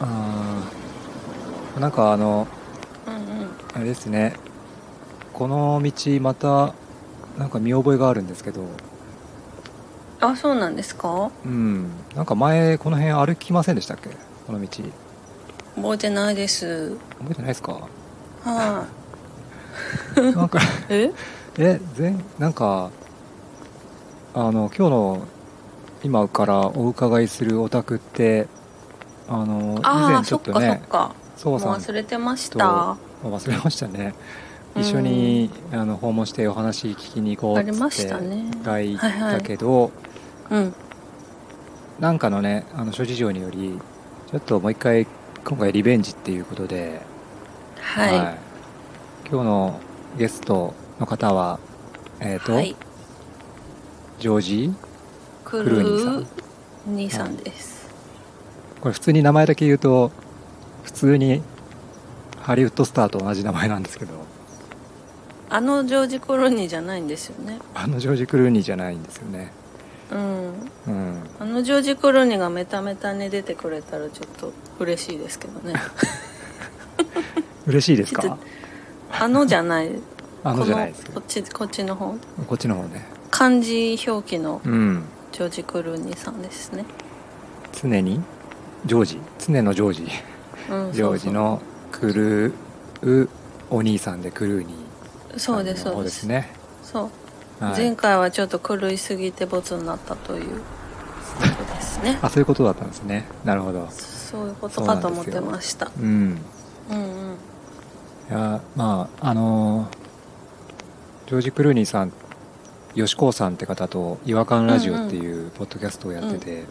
あーなんかあのうんうん。あれですね。この道またなんか見覚えがあるんですけど。あそうなんですか？うん。なんか前この辺歩きませんでしたっけ？この道。覚覚えてないです。えてないですか？はなんかい え？え全なんかあの今日の今からお伺いするお宅ってあの以あ前ちょっとねそうさん忘れてましとた忘れましたね。一緒にあの訪問してお話聞きに行こうってたね。が行ったけど、うん。なんかのねあの諸事情によりちょっともう一回今回リベンジっていうことで、はい。は今日のゲストの方はえっ、と、い。ジョージ？クルーニーさんですこれ普通に名前だけ言うと普通にハリウッドスターと同じ名前なんですけど。あのジョージ・クルーニーじゃないんですよね。あのジョージ・クルーニーじゃないんですよね。うん。うん。あのジョージ・クルーニーがメタメタに出てくれたらちょっと嬉しいですけどね。嬉しいですか？あのじゃない。あのじゃないですこっちこっちの方？こっちの方ね。漢字表記のうん。ジョージ・クルーニーさんですね。常に？ジョージ。常のジョージ。うん。ジョージのクルーお兄さんでクルーニーそうですそうでですすね。そう、はい。前回はちょっと狂いすぎてボツになったという。ことですね。あそういうことだったんですね。なるほど。そういうことかと思ってました。うん。うんうん。いやまああのジョージ・クルーニーさん吉高さんって方と「違和感ラジオ」っていうポッドキャストをやってて、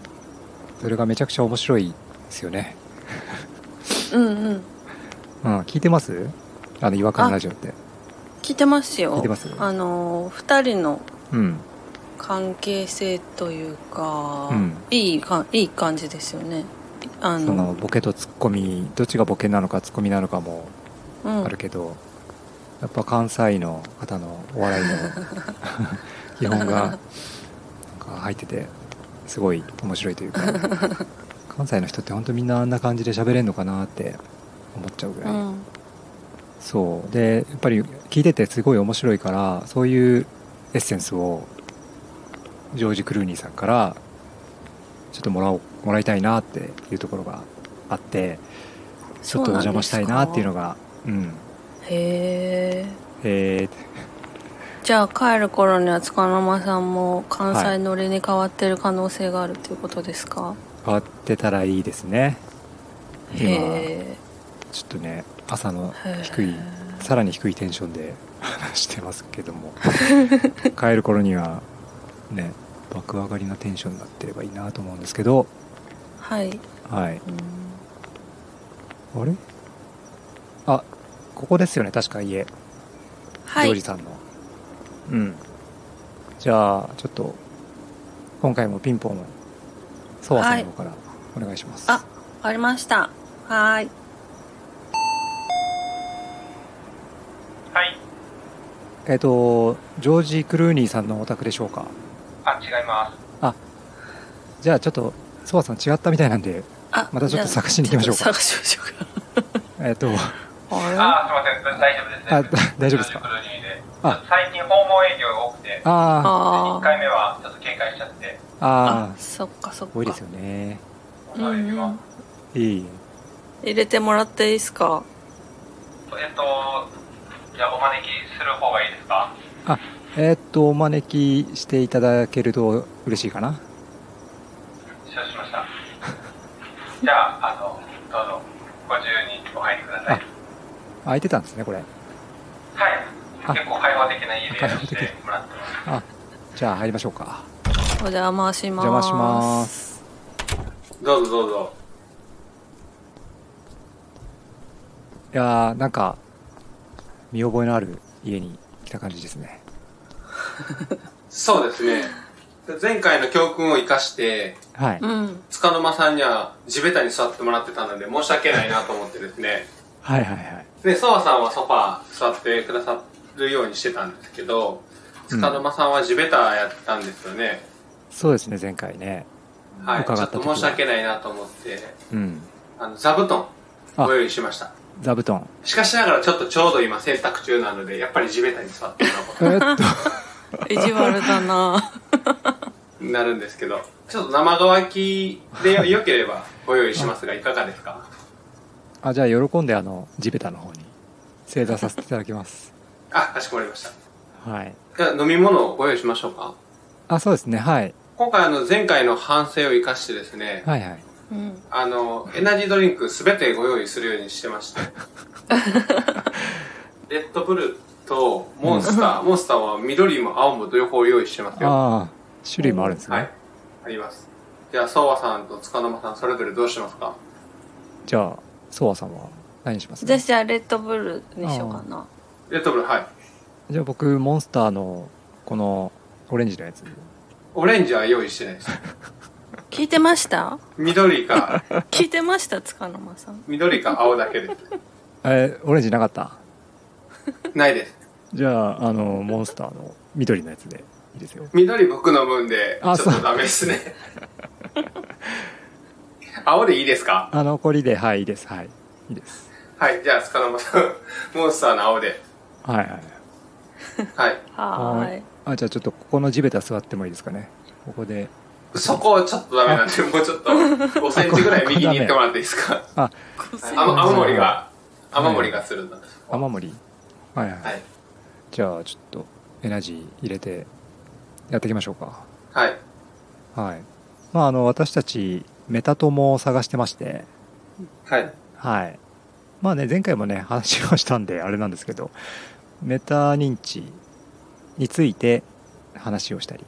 それがめちゃくちゃ面白いですよね。うんうん。うん聞いてます？あの違和感ラジオって。聞いてますよ。聞いてます？あの2人のうん。関係性というか、うん。いいかいい感じですよね。あそののボケとツッコミどっちがボケなのかツッコミなのかもうん。あるけど、やっぱ関西の方のお笑いの 基本がなんか入っててすごい面白いというか 関西の人って本当みんなあんな感じで喋れるのかなって思っちゃうぐらい、うん。そう。でやっぱり聞いててすごい面白いからそういうエッセンスをジョージ・クルーニーさんからちょっともらおうもらいたいなっていうところがあってちょっとお邪魔したいなっていうのががうん。へええーじゃあ帰る頃には塚沼さんも関西乗りに変わってる可能性があるということですか、変わってたらいいですね。今ちょっとね朝の低いさらに低いテンションで 話してますけども。帰る頃にはね爆上がりなテンションになってればいいなと思うんですけど。はい。はい。うん。あれ？あここですよね確か家、はい。ジョージさんのうん。じゃあちょっと今回もピンポンをソワさんの方からお願いします、あわかりました。はーい。はい。えっ、とジョージ・クルーニーさんのお宅でしょうか？あ、違います。じゃあちょっとソワさん違ったみたいなんであまたちょっと探しに行きましょうか。探しましょうえっ、と かああ、すみません。大丈夫です。あだ大丈夫ですか？最近訪問営業が多くて、ああ1あ回目はちょっと警戒しちゃって、ー。ああそっかそっか。ー多いですよね。うん。はいいい。入れてもらっていいですか？えっと、じゃあお招きする方がいいですか？えっ、とお招きしていただけると嬉しいかな。承知しました。じゃあ、あの、どうぞ、ご自由にお入りください。空いてたんですねこれ。はい。あ結構開放的な家でやらせてもらってます。あじゃあ入りましょうかお邪魔しますお邪魔しますどうぞどうぞ。いやーなんか見覚えのある家に来た感じですねそうですね。前回の教訓を生かして、はい、うん塚沼さんには地べたに座ってもらってたので申し訳ないなと思ってですね。はいはいはいで、澤さんはソファー座ってくださるようにしてたんですけど、塚沼さんは地べたやったんですよね。そうですね前回ね。はい。ちょっと申し訳ないなと思って。うん。あの、座布団あ。ご用意しました。座布団。しかしながらちょっとちょうど今洗濯中なので、やっぱり地べたに座ってもらうこえーっと。意地悪だな。なるんですけど、ちょっと生乾きでよ 良ければご用意しますが、いかがですか？あじゃあ喜んであの地べたの方に正座させていただきますあ、かしこまりました。はいじゃあ飲み物をご用意しましょうか。あそうですねはい今回あの前回の反省を生かしてですね、はいはいうんあの、エナジードリンクすべてご用意するようにしてまして。レッドブルとモンスター、モンスターは緑も青も両方用意してますよ。ああ種類もあるんですね、はい。あります。じゃあ、ソワさんと塚沼さん、それぞれどうしますか？じゃあソワさんは何にします私じゃあレッドブルにしようかなレッドブル、はい。じゃあ僕モンスターのこのオレンジのやつ。オレンジは用意してないです。聞いてました？緑か、聞いてました塚沼さん。緑か青だけです。えーオレンジなかった？ないです。じゃああのモンスターの緑のやつで。いいですよ。緑僕飲むんで、ちょあそう。っとダメですね。青でいいですか？あ残りではいいいです。はい。いいです。はい、じゃあ、塚沼さん、モンスターの青で。はい。はい。はい。はーい。あじゃあちょっとここの地べた座ってもいいですかね。ここで。そこちょっとダメなんで、もうちょっと5センチぐらい右に行ってもらっていいですか？あ。あ雨漏りが、雨漏りがするんだ。雨漏りはいはい、はい。じゃあちょっとエナジー入れてやっていきましょうか。はい。はい。まああの私たちメタ友を探してまして。はい。はい。まあね前回もね話をしたんであれなんですけどメタ認知について話をしたり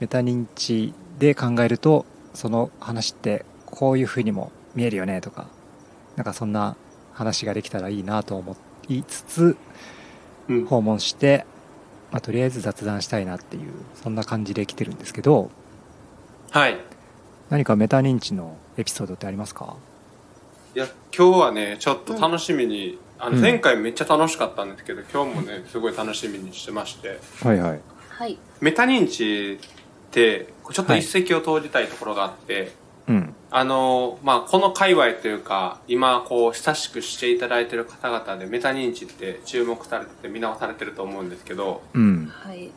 メタ認知で考えるとその話ってこういうふうにも見えるよねとかなんかそんな話ができたらいいなと思いつつうん。訪問して、まあ、とりあえず雑談したいなっていうそんな感じで来てるんですけどはい。何かメタ認知のエピソードってありますか？いや、今日はね、ちょっと楽しみに、あの、うん。前回めっちゃ楽しかったんですけど、今日もね、すごい楽しみにしてまして、はいはい。はい。メタ認知って、ちょっと一石を投じたいところがあって、うん。あの、まあ、この界隈というか、今、こう、親しくしていただいている方々でメタ認知って注目されてて見直されてると思うんですけど、うん。はい。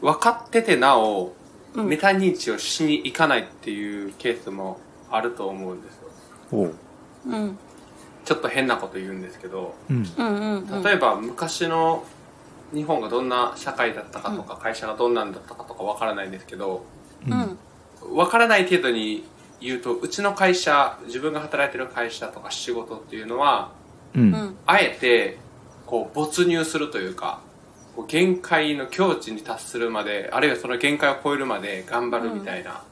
分かっててなお、うん。メタ認知をしに行かないっていうケースもあると思うんですよ。おう。うんちょっと変なこと言うんですけど、例えば昔の日本がどんな社会だったかとか、会社がどんなんだったかとかわからないんですけど、わからない程度に言うと、うちの会社、自分が働いてる会社とか仕事っていうのは、ううん。んあえて、こう、没入するというか、こう限界の境地に達するまで、あるいはその限界を超えるまで頑張るみたいな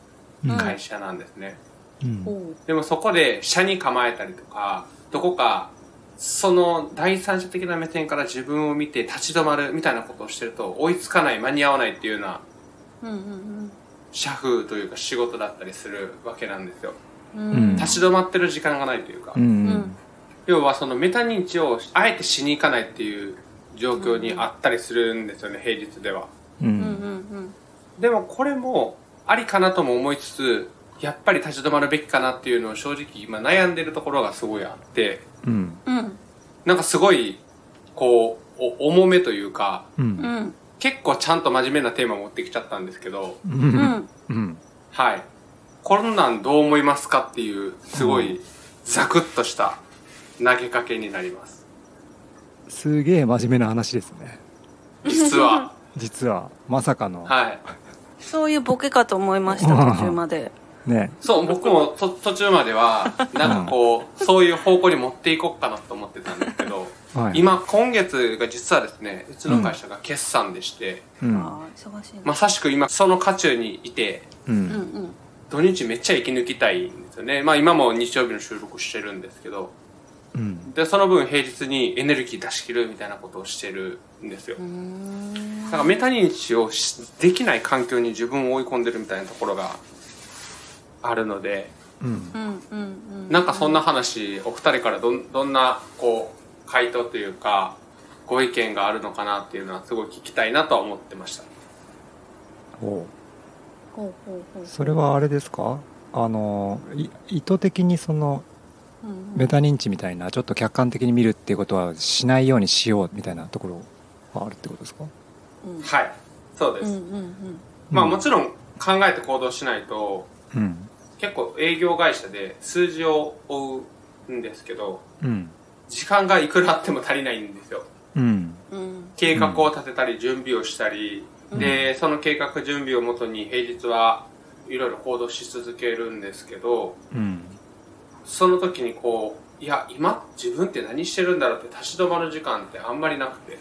うん。会社なんですね。うん。おうでもそこで社に構えたりとか、どこか、その第三者的な目線から自分を見て立ち止まるみたいなことをしてると、追いつかない、間に合わないっていうような社風というか仕事だったりするわけなんですよ。うんうん立ち止まってる時間がないというか。うん要はそのメタ認知をあえてしに行かないっていう状況にあったりするんですよね、平日では。うんでもこれもありかなとも思いつつ、やっぱり立ち止まるべきかなっていうのを正直今悩んでるところがすごいあって、うん。うん。うんなんかすごい、こう、お重めというか、ううん。ん結構ちゃんと真面目なテーマ持ってきちゃったんですけど、ううん。んうん。はい。こんなんどう思いますかっていう、すごいザクッとした投げかけになります。すげえ真面目な話ですね。実は。実は。まさかの。はい。そういうボケかと思いました途中までね。そう、僕もと途中までは、なんかこう、そういう方向に持っていこうかなと思ってたんですけど、はい。今、今月が実はですね、うちの会社が決算でして、うん。ああ忙しいまなさしく今、その渦中にいて、ううん。ん土日めっちゃ息抜きたいんですよね。まあ今も日曜日の収録してるんですけど、うん。で、その分平日にエネルギー出し切るみたいなことをしてるんですよ。う。ん。だからメタ認知をしできない環境に自分を追い込んでるみたいなところがあるので、うん。うんうんうんなんかそんな話、お二人からどんどんな、こう、回答というか、ご意見があるのかなっていうのはすごい聞きたいなとは思ってました。おう。ほうほうほう。それはあれですか？あのい意図的にそのうん。メタ認知みたいなちょっと客観的に見るっていうことはしないようにしようみたいなところはあるってことですか？うん。はい。そうです。うんうんうん。まあもちろん考えて行動しないと、うん結構営業会社で数字を追うんですけど、うん。時間がいくらあっても足りないんですよ。うん。うん計画を立てたり準備をしたり、うん。で、その計画準備をもとに平日はいろいろ行動し続けるんですけど、うん。その時にこう、いや、今自分って何してるんだろうって立ち止まる時間ってあんまりなくて。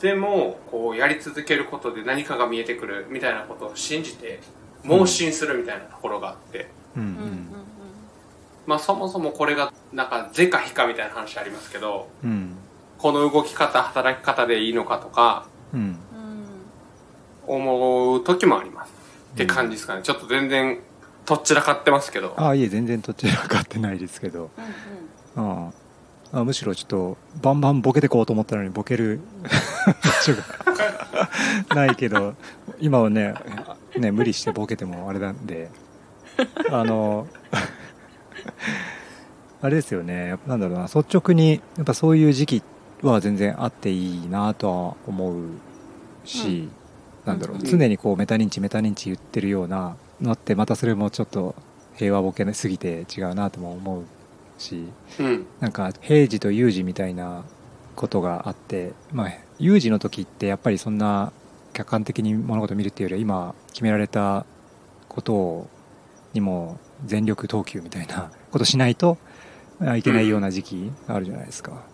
でも、こう、やり続けることで何かが見えてくるみたいなことを信じて、盲信するみたいなところがあって、うんうんうんまあそもそもこれが、なんか、是か非かみたいな話ありますけど、うん。この動き方、働き方でいいのかとか、うん。うん思う時もあります。って感じですかね。ちょっと全然、とっちらかってますけど。あいえ全然どちらかってないですけど、うん、あむしろちょっとバンバンボケてこうと思ったのにボケる 場所が ないけど今はねね無理してボケてもあれなんであの あれですよね。なんだろうな率直にやっぱそういう時期は全然あっていいなとは思うし、なんだろううん。常にこうメタ認知メタ認知言ってるようなのってまたそれもちょっと平和ボケすぎて違うなとも思うしうん。なんか平時と有事みたいなことがあってまあ有事の時ってやっぱりそんな客観的に物事を見るっていうよりは今決められたことをにも全力投球みたいなことしないとあいけないような時期があるじゃないですか。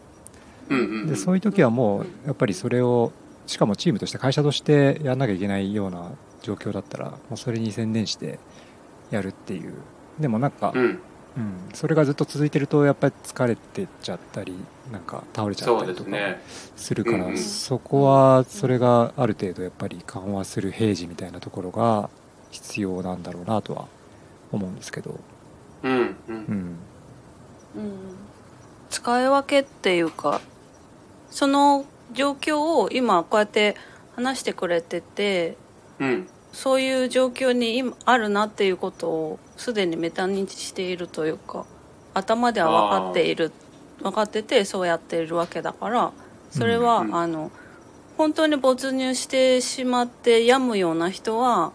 でそういう時はもうやっぱりそれをしかもチームとして会社としてやんなきゃいけないような状況だったらもうそれに専念してやるっていうでもなんか、うん。うん、それがずっと続いてるとやっぱり疲れてっちゃったりなんか倒れちゃったりとかでするから、うんうん。そこはそれがある程度やっぱり緩和する平時みたいなところが必要なんだろうなとは思うんですけど、うんう。うん。ん、うん。使い分けっていうかその状況を今こうやって話してくれててうん。そういう状況に今あるなっていうことをすでにメタ認知しているというか頭では分かっている分かっててそうやっているわけだからそれは、うんうんあの本当に没入してしまって病むような人は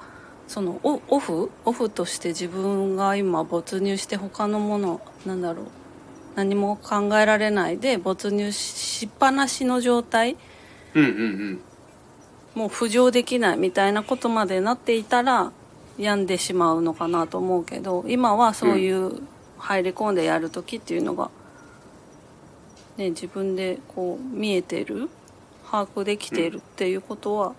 そのオオフオフとして自分が今没入して他のものなんだろう何も考えられないで没入しっぱなしの状態うんうんうん。もう浮上できないみたいなことまでなっていたら病んでしまうのかなと思うけど今はそういう入り込んでやる時っていうのが、ね、自分でこう見えてる把握できているっていうことは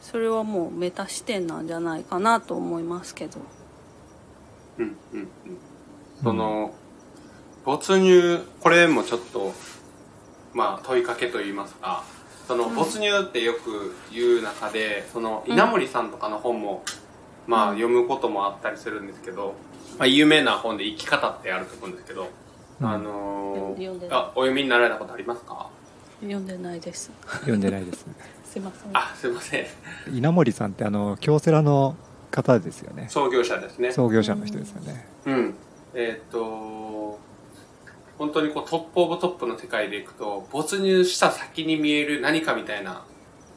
それはもうメタ視点なんじゃないかなと思いますけど。うんうんうん。その、没入、これもちょっと、まあ問いかけと言いますか、そのうん没入ってよく言う中で、その稲森さんとかの本も、まあ読むこともあったりするんですけど、まあ有名な本で生き方ってあると思うんですけど、うんあの読んでー、あ、お読みになられたことありますか？読んでないです。読んでないです すいません。あ、すいません。稲森さんってあの京セラの方ですよね創業者ですね。創業者の人ですよねうん。えーっと、本当にこうトップオブトップの世界でいくと、没入した先に見える何かみたいな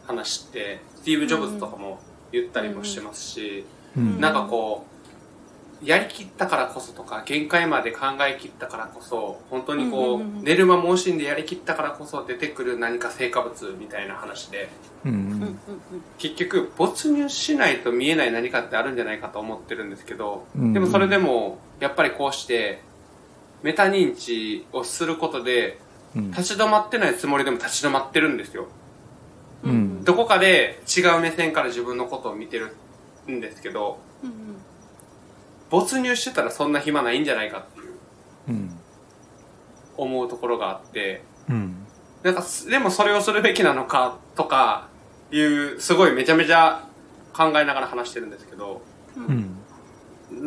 話って、スティーブ・ジョブズとかも言ったりもしてますし、うん。なんかこう、やりきったからこそとか、限界まで考えきったからこそ、本当にこう、寝る間も惜しんでやりきったからこそ出てくる何か成果物みたいな話で、うん結局没入しないと見えない何かってあるんじゃないかと思ってるんですけど、うん。でもそれでもやっぱりこうしてメタ認知をすることでうん。立ち止まってないつもりでも立ち止まってるんですよ。うん。どこかで違う目線から自分のことを見てるんですけどうん没入してたらそんな暇ないんじゃないかっていううん。思うところがあってうん。なんかすでもそれをするべきなのかとかいうすごいめちゃめちゃ考えながら話してるんですけどうんうんうん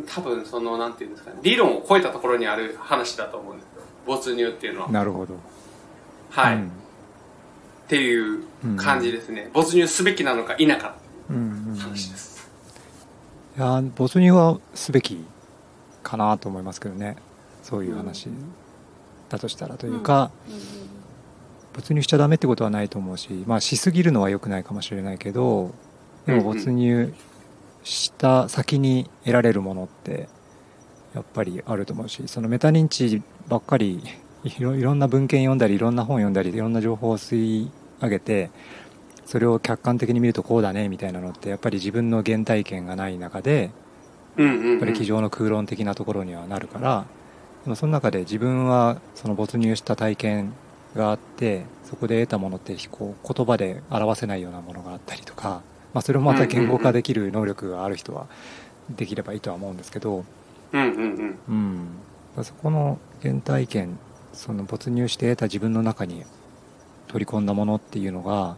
多分そのなんていうんですかね理論を超えたところにある話だと思うんですよ。没入っていうのは。なるほど。はい、うん。っていう感じですね、没入すべきなのか否か。うんうんうん。い話です、や没入はすべきかなと思いますけどね。そういう話だとしたらというか、没入しちゃダメってことはないと思うしまあしすぎるのは良くないかもしれないけどでも没入した先に得られるものってやっぱりあると思うしそのメタ認知ばっかりいろいろんな文献読んだりいろんな本読んだりいろんな情報を吸い上げてそれを客観的に見るとこうだねみたいなのってやっぱり自分の原体験がない中でやっぱり机上の空論的なところにはなるからでもその中で自分はその没入した体験があってそこで得たものってこう言葉で表せないようなものがあったりとか、まあ、それをまた言語化できる能力がある人はできればいいとは思うんですけど、うんうんうんうん、そこの原体験その没入して得た自分の中に取り込んだものっていうのが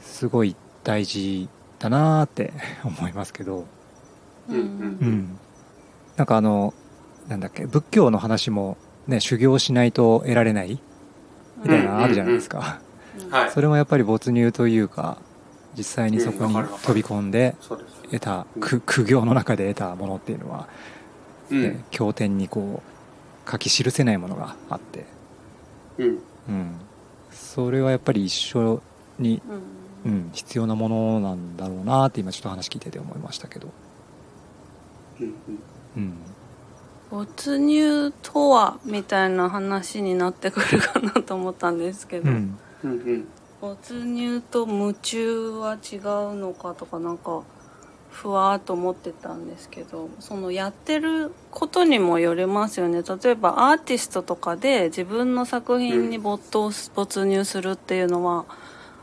すごい大事だなーって 思いますけど、うんうん、なんかあのなんだっけ仏教の話もね修行しないと得られないみたいなのあるじゃないですか、はい。それもやっぱり没入というか実際にそこに飛び込んで得たうん苦苦行の中で得たものっていうのは、う経典にこう書き記せないものがあって、うん。うん、それはやっぱり一緒に、うん。うん、必要なものなんだろうなって今ちょっと話聞いてて思いましたけど、うんうん。うん、没入とはみたいな話になってくるかなと思ったんですけど、うん。うんうん没入と夢中は違うのかとかなんかふわーっと思ってたんですけどそのやってることにもよりますよね例えばアーティストとかで自分の作品に没頭す没入するっていうのは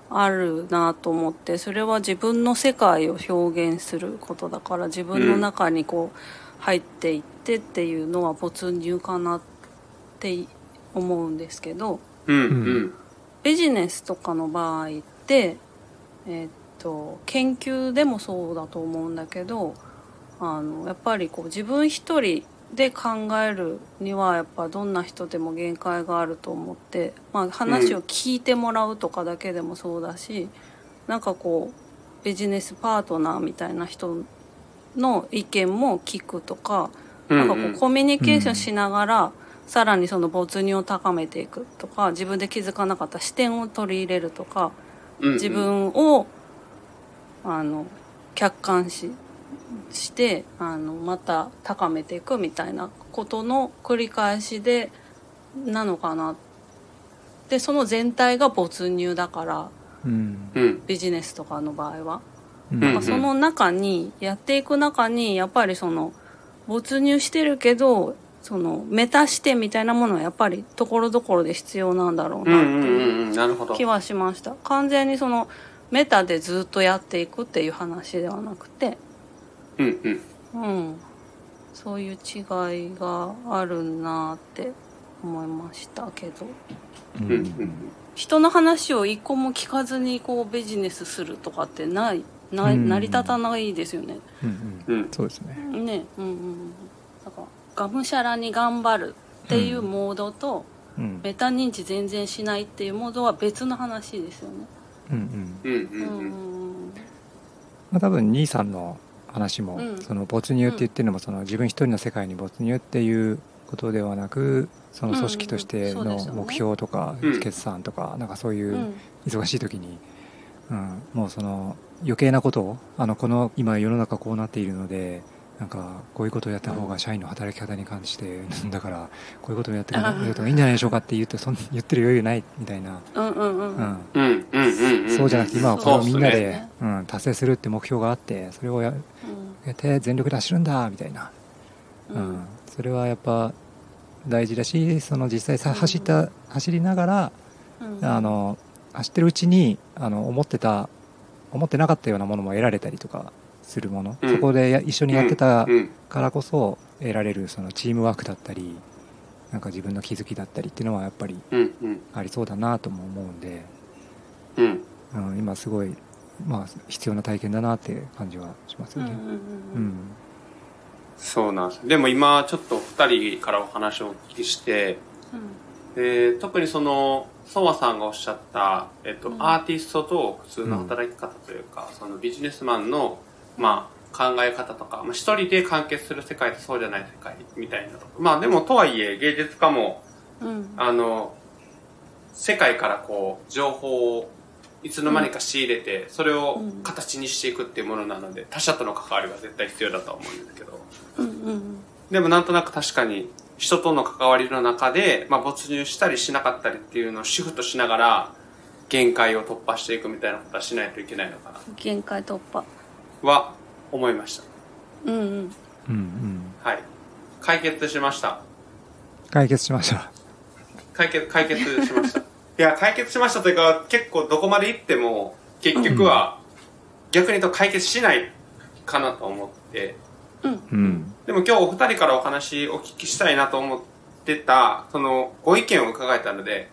あるなと思ってそれは自分の世界を表現することだから自分の中にこう入っていってっていうのは没入かなって思うんですけど。うんうんビジネスとかの場合って、えーっと研究でもそうだと思うんだけどあのやっぱりこう自分一人で考えるにはやっぱどんな人でも限界があると思って、まあ、話を聞いてもらうとかだけでもそうだし、なんかこうビジネスパートナーみたいな人の意見も聞くとかなんかこうコミュニケーションしながら、さらにその没入を高めていくとか自分で気づかなかった視点を取り入れるとかうん自分をあの客観視してあのまた高めていくみたいなことの繰り返しでなのかなでその全体が没入だからうん。うん。ビジネスとかの場合は。うん。うんまあその中にやっていく中にやっぱりその没入してるけどそのメタ視点みたいなものはやっぱりところどころで必要なんだろうなっていう気はしました。完全にそのメタでずっとやっていくっていう話ではなくて。うんうん。うん。そういう違いがあるなって思いましたけど。うん。うんうん人の話を一個も聞かずにこうビジネスするとかってないなうん。成り立たないですよね。うんうん。うん。そうですね。ね。うんうんがむしゃらに頑張るっていうモードと、うん。メタ認知全然しないっていうモードは別の話ですよね。うんうん。うんまあ、多分兄さんの話も、うん。その没入って言ってるのもその自分一人の世界に没入っていうことではなくその組織としての目標とかうん。決算とかなんかそういううん。忙しい時に、うん、もうその余計なことをあのこの今世の中こうなっているのでなんかこういうことをやった方が社員の働き方に関してだからこういうことをやってくれるといいんじゃないでしょうかって言ってそん言ってる余裕ないみたいな。そうじゃなくて今はこれをみんなで、うん、達成するって目標があってそれをやって全力で走るんだみたいな、うん、うん、それはやっぱ大事だしその実際さ走った走りながら、うん、あの走ってるうちにあの思ってた思ってなかったようなものも得られたりとか。するもの、うん。そこでや一緒にやってたうん。からこそ得られるそのチームワークだったりなんか自分の気づきだったりっていうのはやっぱりうん。うん。ありそうだなとも思うんで、うん。うん、今すごい、まあ、必要な体験だなって感じはしますよね。うんうんそうなんです。でも今ちょっと2人からお話をお聞きしてで特にそのソワさんがおっしゃった、えっとうん。アーティストと普通の働き方というか、そのビジネスマンの、まあ、考え方とか、まあ、一人で完結する世界とそうじゃない世界みたいなとまあでもとはいえ芸術家もうん。あの世界からこう情報をいつの間にか仕入れて、それを形にしていくっていうものなので他者との関わりは絶対必要だとは思うんですけど。うんうん。でもなんとなく確かに人との関わりの中で、まあ、没入したりしなかったりっていうのをシフトしながら限界を突破していくみたいなことはしないといけないのかな。限界突破は思いました。うんうん。うんうん。はい。解決しました。解決しました。解決解決しました。いや解決しましたというか結構どこまで行っても結局は逆に言うと解決しないかなと思って。うん。うんでも今日お二人からお話お聞きしたいなと思ってたそのご意見を伺えたので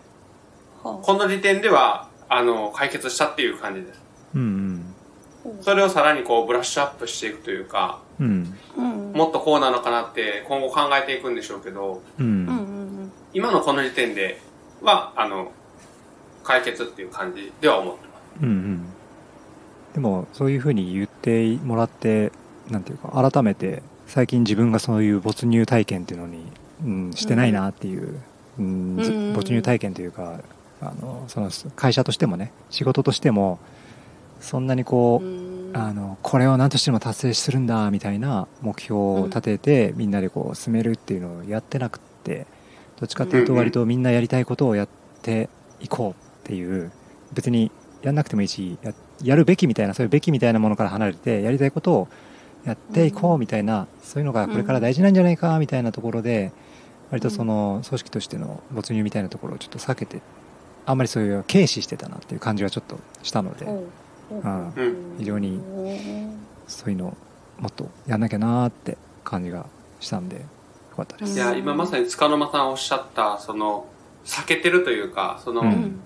はこの時点ではあの解決したっていう感じです。うんそれをさらにこうブラッシュアップしていくというかうん。うん。もっとこうなのかなって今後考えていくんでしょうけどうん今のこの時点ではあの解決っていう感じでは思ってます。うんうん。でもそういうふうに言ってもらってなんていうか改めて最近自分がそういう没入体験っていうのに、うん、してないなっていう、うんずうん。没入体験というかあのその会社としてもね仕事としてもそんなにこう、うん。あのこれを何としても達成するんだみたいな目標を立てて、みんなでこう進めるっていうのをやってなくってどっちかというと割とみんなやりたいことをやっていこうっていう別にやんなくてもいいしややるべきみたいなそういうべきみたいなものから離れてやりたいことをやっていこうみたいな、そういうのがこれから大事なんじゃないかみたいなところで割とその組織としての没入みたいなところをちょっと避けてあんまりそういう軽視してたなっていう感じはちょっとしたので。おううんうん非常にそういうのをもっとやんなきゃなーって感じがしたんでよかったです。いや今まさに塚沼さんおっしゃったその避けてるというかその、ううんん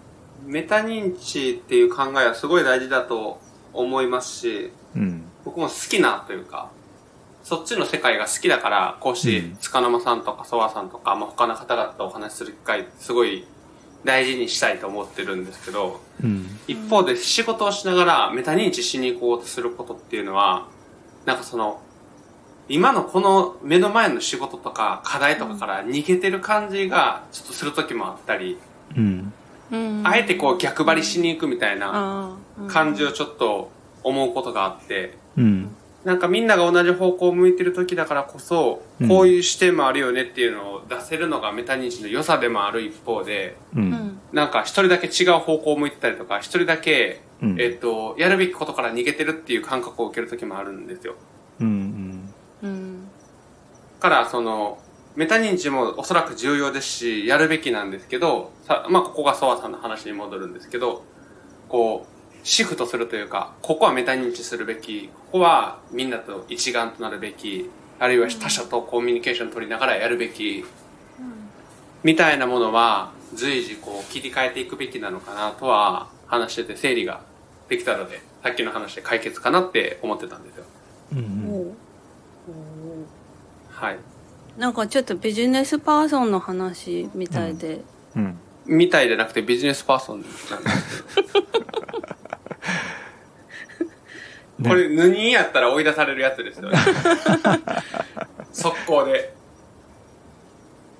メタ認知っていう考えはすごい大事だと思いますしうん。僕も好きなというかそっちの世界が好きだからこうしてうん塚沼さんとかソワさんとか、まあ、他の方々とお話しする機会すごい大事にしたいと思ってるんですけどうん。一方で仕事をしながらメタ認知しに行こうとすることっていうのはなんかその今のこの目の前の仕事とか課題とかから逃げてる感じがちょっとする時もあったり、うん。うんあえてこう逆張りしに行くみたいな感じをちょっと思うことがあって、うん。なんかみんなが同じ方向を向いてる時だからこそ、うんこういう視点もあるよねっていうのを出せるのがメタ認知の良さでもある一方で、う。うんんなんか一人だけ違う方向を向いてたりとか、一人だけ、うん。えっと、やるべきことから逃げてるっていう感覚を受ける時もあるんですよ。うん。うんから、その、メタ認知もおそらく重要ですし、やるべきなんですけど、さまあ、ここがソワさんの話に戻るんですけど、こう、シフトするというか、ここはメタ認知するべき、ここはみんなと一丸となるべき、あるいは他者とコミュニケーション取りながらやるべき、みたいなものは随時こう切り替えていくべきなのかなとは話してて整理ができたので、さっきの話で解決かなって思ってたんですよ。うん。おうはい。なんかちょっとビジネスパーソンの話みたいで、うん。みたいじゃなくてビジネスパーソンなんです これ、ヌニやったら追い出されるやつですよね。速攻で。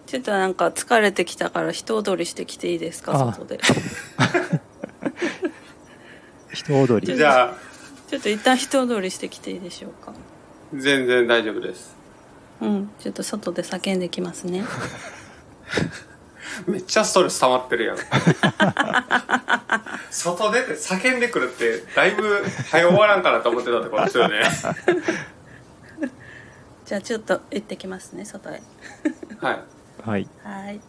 ちょっとなんか疲れてきたから人踊りしてきていいですかあ外で人踊り。じゃあ、ちょっと一旦人踊りしてきていいでしょうか全然大丈夫です。うんちょっと外で叫んできますね めっちゃストレス溜まってるやん。外出て叫んでくるって、だいぶ早終わらんかなと思ってたところですよね。じゃあちょっと行ってきますね外へはい。はい。はい